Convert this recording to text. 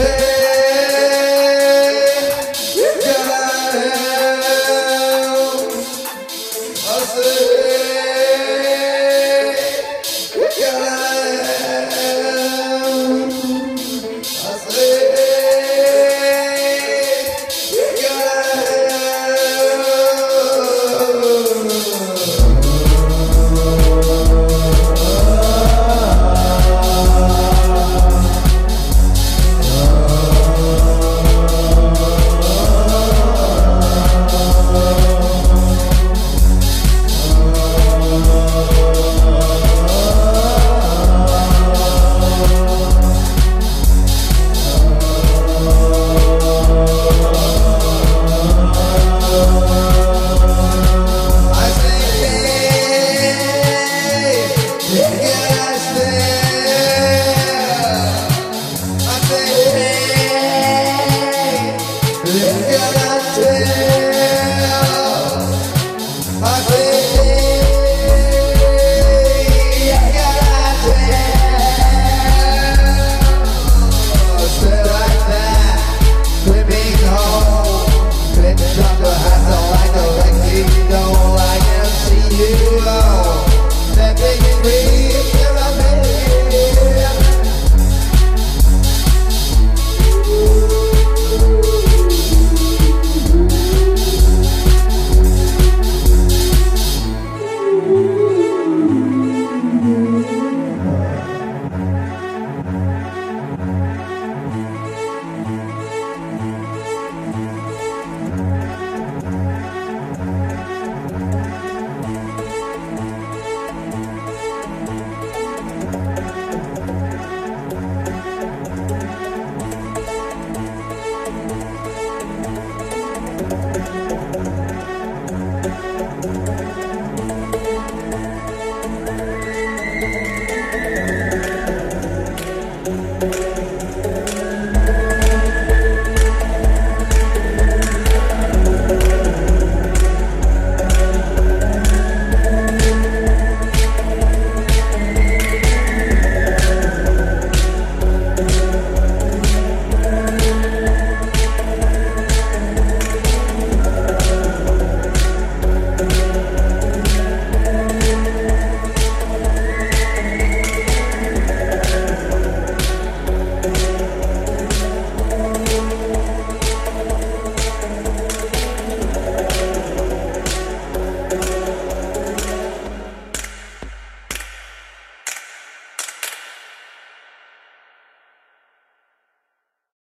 Hey.